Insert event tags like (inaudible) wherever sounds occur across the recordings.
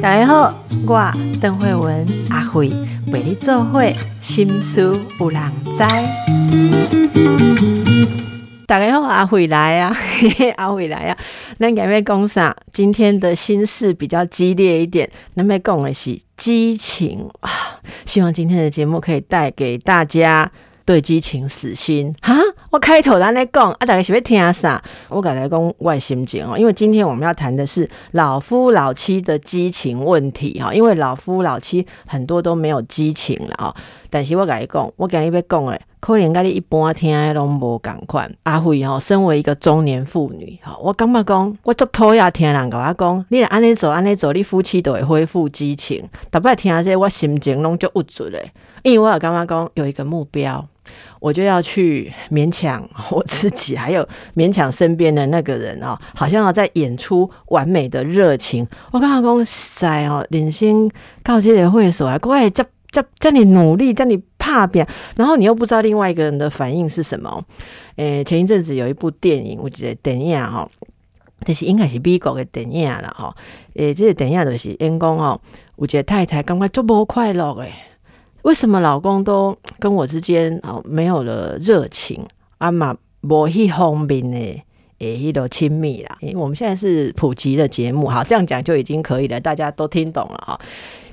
大家好，我邓慧文阿慧为你做会心思有人知。大家好，阿慧来啊，(laughs) 阿慧来啊。咱今日讲啥？今天的心事比较激烈一点，咱要讲的是激情啊。希望今天的节目可以带给大家。对激情死心哈！我开头咱来讲啊，大家是要听啥？我刚才讲外心情哦，因为今天我们要谈的是老夫老妻的激情问题哈。因为老夫老妻很多都没有激情了哈。但是我跟你讲，我跟你要讲诶，可能跟你一般听的拢无共款。阿慧哈，身为一个中年妇女哈，我感觉讲，我足讨厌听人甲我讲，你安尼做安尼做，你夫妻都会恢复激情。逐摆听这，我心情拢就郁住嘞，因为我有感觉讲有一个目标。我就要去勉强 (laughs) 我自己，还有勉强身边的那个人哦，好像要在演出完美的热情。我刚刚讲塞哦，领先告诫的会所啊，怪叫叫叫你努力，叫你怕变，然后你又不知道另外一个人的反应是什么。诶，前一阵子有一部电影，我觉得电影哈，这是应该是美国的电影了哈。诶，这个电影就是员工哦，我觉得太太感觉足无快乐诶。为什么老公都跟我之间哦没有了热情啊嘛无去方面呢？诶，一种亲密啦。因为我们现在是普及的节目，好，这样讲就已经可以了，大家都听懂了哈。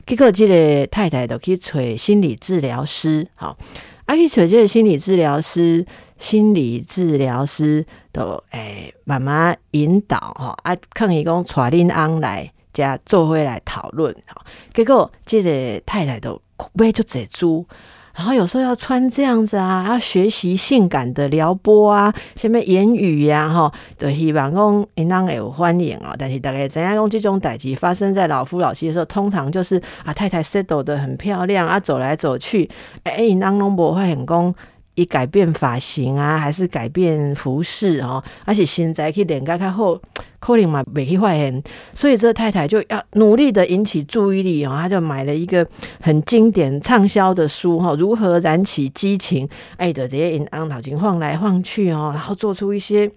结果这个太太都去找心理治疗师，好，啊去找这个心理治疗师，心理治疗师都诶慢慢引导哈，啊，抗议讲带恁翁来。家做回来讨论，哈，结果这个太太都买就只猪，然后有时候要穿这样子啊，要学习性感的撩拨啊，什么言语呀，哈，都希望讲应当有欢迎哦。但是大概怎样用这种代际发生在老夫老妻的时候，通常就是啊，太太 settle 的很漂亮啊，走来走去，哎，应当拢不会很讲。以改变发型啊，还是改变服饰哦，而且现在去脸改开后，可能嘛未去发现，所以这太太就要努力的引起注意力哦，她就买了一个很经典畅销的书哈，如何燃起激情？哎的这些引昂脑筋晃来晃去哦，然后做出一些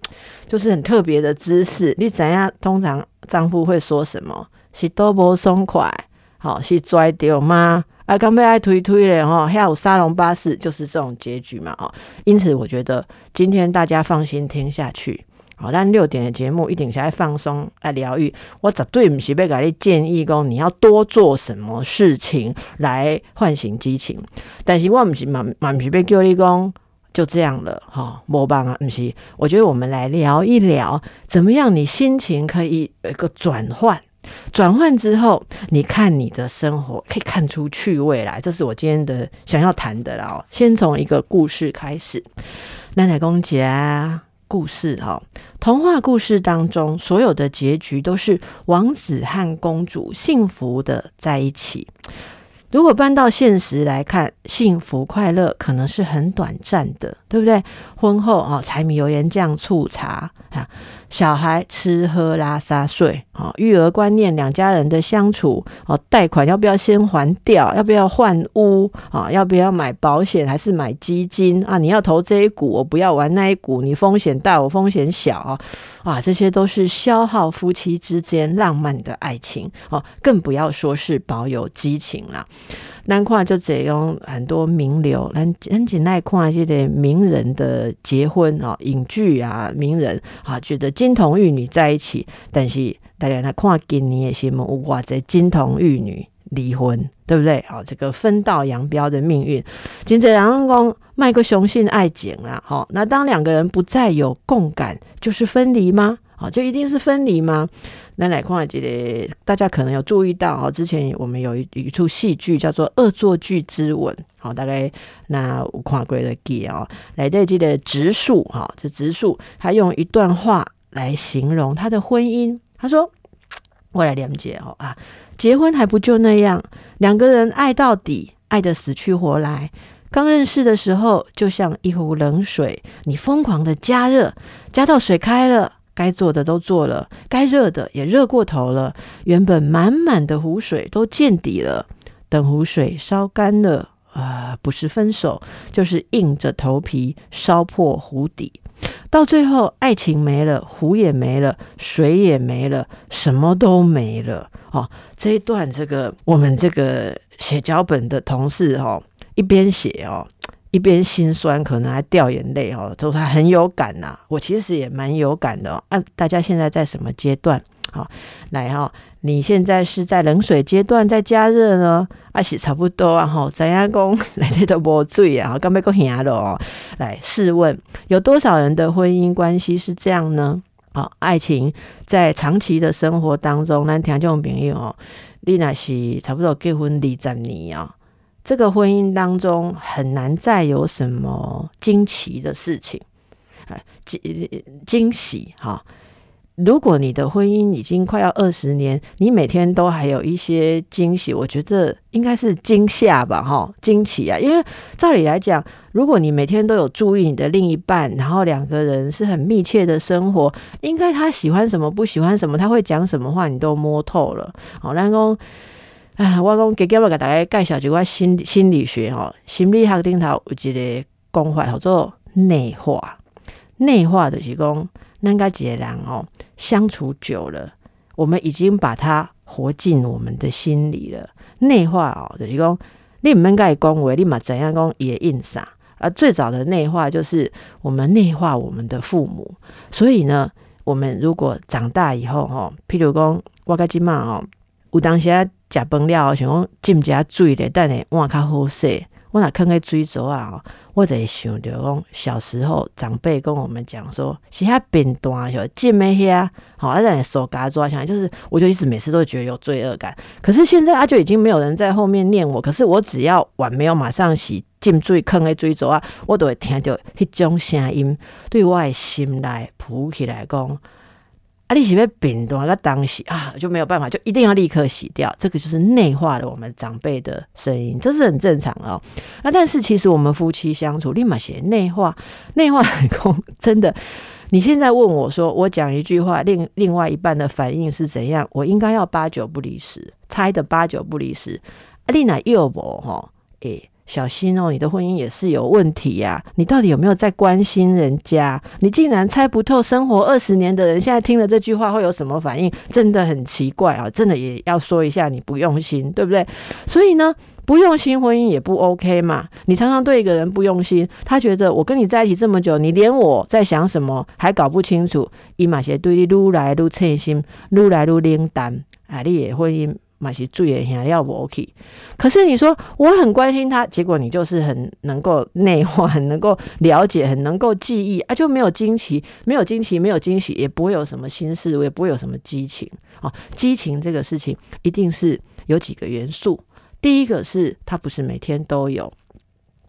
就是很特别的姿势。你怎样？通常丈夫会说什么？是多不松快？好，是拽掉吗？啊，刚被爱推推了哈，下午沙龙巴士就是这种结局嘛哈，因此我觉得今天大家放心听下去，好，但六点的节目一定是来放松、来疗愈。我绝对不是被给你建议讲你要多做什么事情来唤醒激情，但是我不是蛮蛮不是被叫你讲就这样了哈，没办法，不是。我觉得我们来聊一聊，怎么样你心情可以有一个转换。转换之后，你看你的生活可以看出趣味来，这是我今天的想要谈的啦。先从一个故事开始，奶奶公姐故事哈，童话故事当中所有的结局都是王子和公主幸福的在一起。如果搬到现实来看，幸福快乐可能是很短暂的，对不对？婚后啊，柴米油盐酱醋茶啊。小孩吃喝拉撒睡，哦，育儿观念，两家人的相处，哦，贷款要不要先还掉？要不要换屋？啊，要不要买保险还是买基金？啊，你要投这一股，我不要玩那一股，你风险大，我风险小啊，哇，这些都是消耗夫妻之间浪漫的爱情哦，更不要说是保有激情了。难看就只用很多名流，很很简单看一些名人的结婚啊，影剧啊，名人啊，觉得金童玉女在一起，但是大家来看今年的新闻，哇，这金童玉女离婚，对不对？好，这个分道扬镳的命运，今这两公卖个雄性爱情啦，好，那当两个人不再有共感，就是分离吗？好，就一定是分离吗？那来看这个，大家可能有注意到哦，之前我们有一一出戏剧叫做《恶作剧之吻》，好，大概那我跨过的记哦，来对这个植树哈，这植树他用一段话来形容他的婚姻，他说：“我来了解哦啊，结婚还不就那样，两个人爱到底，爱的死去活来。刚认识的时候，就像一壶冷水，你疯狂的加热，加到水开了。”该做的都做了，该热的也热过头了。原本满满的湖水都见底了，等湖水烧干了，啊，不是分手，就是硬着头皮烧破湖底。到最后，爱情没了，湖也没了，水也没了，什么都没了。哦，这一段这个我们这个写脚本的同事哦，一边写哦，一边心酸，可能还掉眼泪哦，都他很有感呐。我其实也蛮有感的。啊，大家现在在什么阶段？好，来哈，你现在是在冷水阶段，在加热呢？啊，是差不多啊，哈，怎样讲 (laughs) 来这都无水啊？刚被讲吓了哦。来，试问有多少人的婚姻关系是这样呢？好，爱情在长期的生活当中，咱听众朋友哦，你那是差不多结婚二十年啊，这个婚姻当中很难再有什么惊奇的事情，哎，惊惊喜哈。如果你的婚姻已经快要二十年，你每天都还有一些惊喜，我觉得应该是惊吓吧，哈，惊奇啊！因为照理来讲，如果你每天都有注意你的另一半，然后两个人是很密切的生活，应该他喜欢什么，不喜欢什么，他会讲什么话，你都摸透了。好，咱讲，哎，我讲给给我给大家介绍一块心心理学哈，心理学顶头有一个讲法叫做内化，内化的是讲。那个几个人哦，相处久了，我们已经把它活进我们的心里了。内化哦，就是讲，你唔应该恭维，立马怎样讲也印上。而最早的内化就是我们内化我们的父母。所以呢，我们如果长大以后哈，譬如讲，我家今嘛哦，有当时啊食饭了，想讲浸一下水咧，等下碗较好洗。我若囥个水槽啊，我就会想着讲，小时候长辈跟我们讲说，是遐扁担就浸咩遐，好，啊在手嘎抓起来，就是我就一直每次都觉得有罪恶感。可是现在啊，就已经没有人在后面念我，可是我只要碗没有马上洗，浸水坑喺水槽啊，我都会听到迄种声音，对我的心内浮起来讲。啊，你是被扁断，那当时啊就没有办法，就一定要立刻洗掉。这个就是内化了我们长辈的声音，这是很正常哦。啊，但是其实我们夫妻相处立马写内化，(laughs) 内化很空，真的。你现在问我说，我讲一句话，另另外一半的反应是怎样？我应该要八九不离十，猜的八九不离十。啊，你那又不哈？诶。小心哦，你的婚姻也是有问题呀！你到底有没有在关心人家？你竟然猜不透生活二十年的人，现在听了这句话会有什么反应？真的很奇怪啊！真的也要说一下，你不用心，对不对？所以呢，不用心婚姻也不 OK 嘛。你常常对一个人不用心，他觉得我跟你在一起这么久，你连我在想什么还搞不清楚，伊马些对你愈来愈切心，愈来愈冷淡啊！你也婚姻。嘛是注意下要不 OK，可是你说我很关心他，结果你就是很能够内化，很能够了解，很能够记忆啊，就没有惊奇，没有惊奇，没有惊喜，也不会有什么心事，也不会有什么激情啊。激情这个事情一定是有几个元素，第一个是它不是每天都有，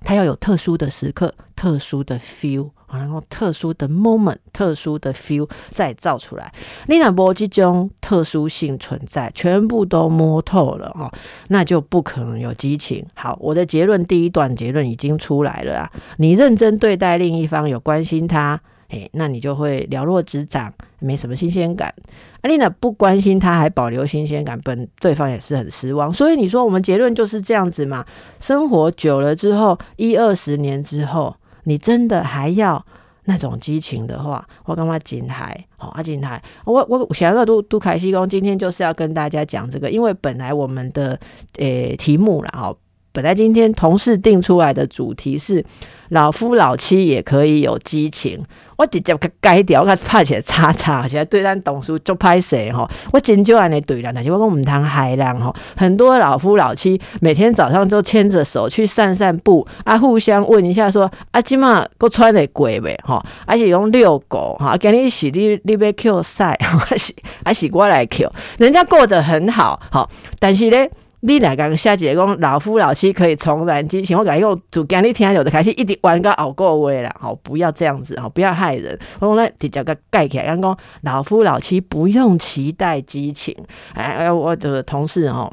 它要有特殊的时刻，特殊的 feel。然后特殊的 moment、特殊的 feel 再造出来，你那波这种特殊性存在，全部都摸透了哈，那就不可能有激情。好，我的结论第一段结论已经出来了啊，你认真对待另一方，有关心他，诶，那你就会了若指掌，没什么新鲜感。阿丽娜不关心他，还保留新鲜感，本对方也是很失望。所以你说我们结论就是这样子嘛？生活久了之后，一二十年之后。你真的还要那种激情的话，我干嘛金台？好，阿金台，我我想要都都凯西公，今天就是要跟大家讲这个，因为本来我们的诶题目了，哈，本来今天同事定出来的主题是老夫老妻也可以有激情。我直接给改掉，我拍起来叉叉，现在对咱董事就拍谁吼？我真就安尼对啦，但是我讲唔通害人吼。很多老夫老妻每天早上就牵着手去散散步，啊，互相问一下说，啊，今嘛够穿得过未吼？而且用遛狗哈，今日是你你要 Q 赛，还是还是我来 Q？人家过得很好，好，但是咧。你来讲，下节讲老夫老妻可以重燃激情，我感觉用主讲你听有的开始一直玩个熬过位了，好，不要这样子，好，不要害人。我讲咧，直接个盖起来，讲讲老夫老妻不用期待激情。哎哎，我的同事哦。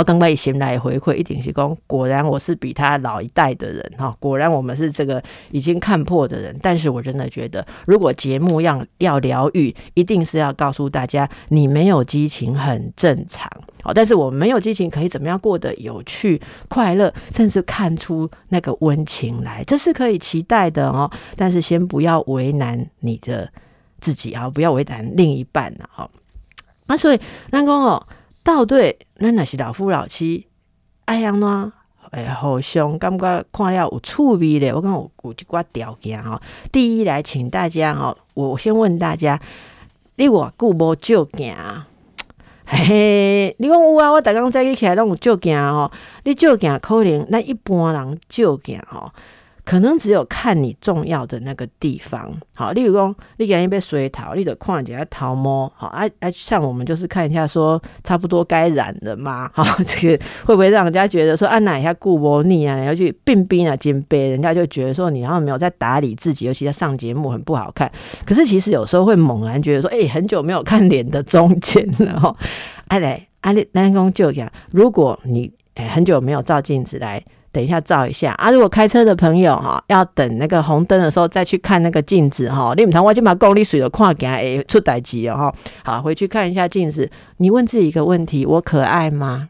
我刚刚以前来回馈一定是讲，果然我是比他老一代的人哈，果然我们是这个已经看破的人。但是我真的觉得，如果节目要要疗愈，一定是要告诉大家，你没有激情很正常。好，但是我没有激情，可以怎么样过得有趣、快乐，甚至看出那个温情来，这是可以期待的哦。但是先不要为难你的自己啊，不要为难另一半了哈。那所以，南公哦。到对，咱若是老夫老妻，爱安怎？诶，互相感觉看了有趣味咧。我讲有有一寡条件吼。第一，来请大家吼，我先问大家，你偌久无照镜？嘿嘿，你讲有啊？我逐工早起起来拢有照镜吼。你照镜可能咱一般人照镜吼。可能只有看你重要的那个地方，好，例如说你给人被水桃，你得看一下桃摸，好，啊啊，像我们就是看一下说差不多该染了吗？(laughs) 好，这个会不会让人家觉得说啊哪一下顾不腻啊，然后去病病啊金杯，人家就觉得说你好像没有在打理自己，尤其在上节目很不好看。可是其实有时候会猛然觉得说，哎，很久没有看脸的中间了哈。哎嘞，阿丽南宫就讲，如果你哎很久没有照镜子来。等一下照一下啊！如果开车的朋友哈，要等那个红灯的时候再去看那个镜子哈。你唔通我就把公里水的看给诶出代机哦哈。好，回去看一下镜子。你问自己一个问题：我可爱吗？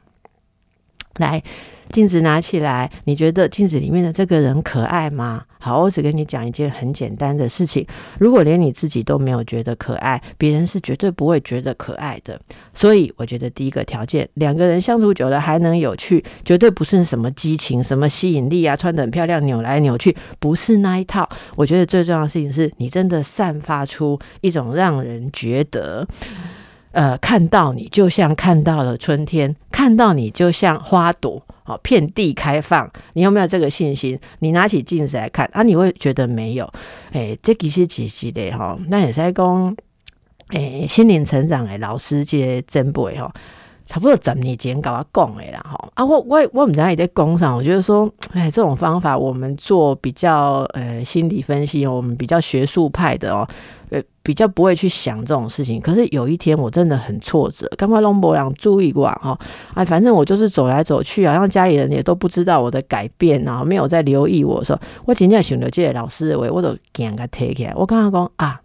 来。镜子拿起来，你觉得镜子里面的这个人可爱吗？好，我只跟你讲一件很简单的事情：如果连你自己都没有觉得可爱，别人是绝对不会觉得可爱的。所以，我觉得第一个条件，两个人相处久了还能有趣，绝对不是什么激情、什么吸引力啊，穿得很漂亮，扭来扭去，不是那一套。我觉得最重要的事情是你真的散发出一种让人觉得。呃，看到你就像看到了春天，看到你就像花朵，哦，遍地开放。你有没有这个信心？你拿起镜子来看啊，你会觉得没有？哎，这其实其实的哈，那也是在讲，哎，心灵成长的老师些珍贵哈。差不多十年前跟我讲的啦，哈啊，我我我们家也在工上，我觉得说，(tsk) 哎，这种方法我们做比较呃心理分析，我们比较学术派的哦，呃，比较不会去想这种事情。可是有一天我真的很挫折，刚刚龙博良注意过哈，啊，反正我就是走来走去，好像家里人也都不知道我的改变啊，没有在留意我说，我今天想到这个老师的话，我都给他提起来。我刚刚讲啊，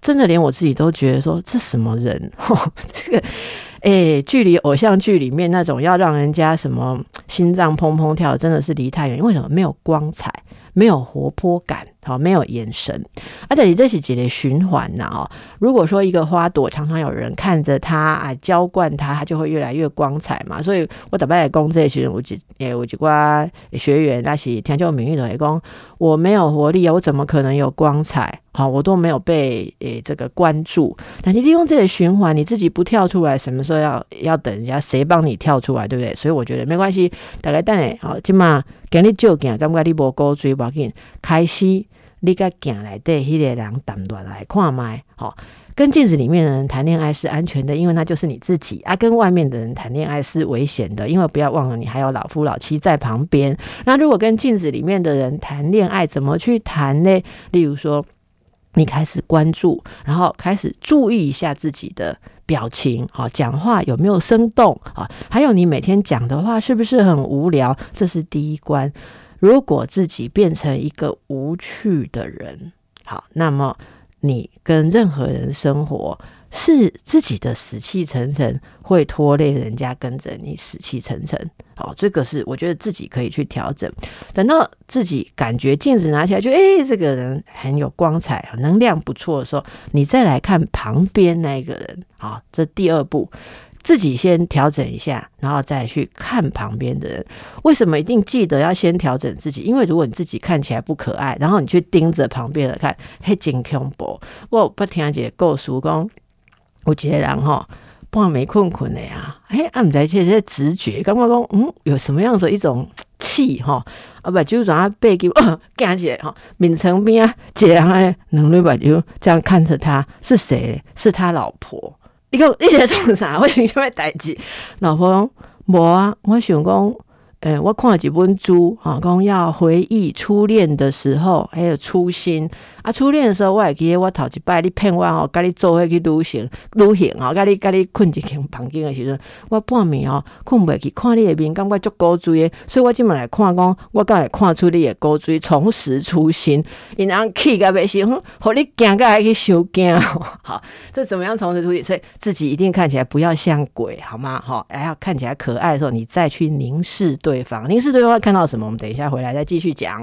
真的连我自己都觉得说，这什么人？(laughs) 这个。哎，距离偶像剧里面那种要让人家什么心脏砰砰跳，真的是离太远。为什么没有光彩，没有活泼感，好，没有眼神？而且你这是几类循环呐？哦，如果说一个花朵常常有人看着它啊，浇灌它，它就会越来越光彩嘛。所以我打败来攻这些，我几诶，我几瓜学员那些天就名誉的讲，我没有活力啊，我怎么可能有光彩？好，我都没有被诶这个关注。但你利用这个循环，你自己不跳出来，什么时候要要等人家谁帮你跳出来，对不对？所以我觉得没关系，大概等诶，好，今嘛给你照镜，感觉你无高追，要紧，开始你甲镜内底迄个人淡淡来看麦，好，跟镜子里面的人谈恋爱是安全的，因为那就是你自己啊。跟外面的人谈恋爱是危险的，因为不要忘了你还有老夫老妻在旁边。那如果跟镜子里面的人谈恋爱，怎么去谈呢？例如说。你开始关注，然后开始注意一下自己的表情，啊，讲话有没有生动啊？还有你每天讲的话是不是很无聊？这是第一关。如果自己变成一个无趣的人，好，那么你跟任何人生活。是自己的死气沉沉，会拖累人家跟着你死气沉沉。好，这个是我觉得自己可以去调整。等到自己感觉镜子拿起来，就哎，这个人很有光彩，能量不错的时候，你再来看旁边那个人。好，这第二步，自己先调整一下，然后再去看旁边的人。为什么一定记得要先调整自己？因为如果你自己看起来不可爱，然后你去盯着旁边的看，嘿，真恐怖！我不听姐告诉讲。有一个人吼，半没困困的呀，哎，啊，毋知这些直觉，感觉讲，嗯，有什么样的一种气哈？啊，不，就是让他背 (laughs) 给我，站起来哈，面层边啊，一个人诶，两对把就这样看着他，是谁？是他老婆。你讲你在做啥？我想要代志。老婆讲无啊，我想讲，诶，我看了几本书啊，讲要回忆初恋的时候，还有初心。啊，初恋的时候，我会记得我头一摆你骗我吼，甲你做伙去旅行，旅行吼，甲你甲你困一间房间的时阵，我半暝吼困袂去，看你的面，感觉足古锥的，所以我即满来看讲，我敢会看出你的古锥，重拾初心，因人气甲要死，互你惊甲去受惊。(laughs) 好，这怎么样重拾初心？所以自己一定看起来不要像鬼，好吗？好，还要看起来可爱的时候，你再去凝视对对方，凝视对方看到什么？我们等一下回来再继续讲。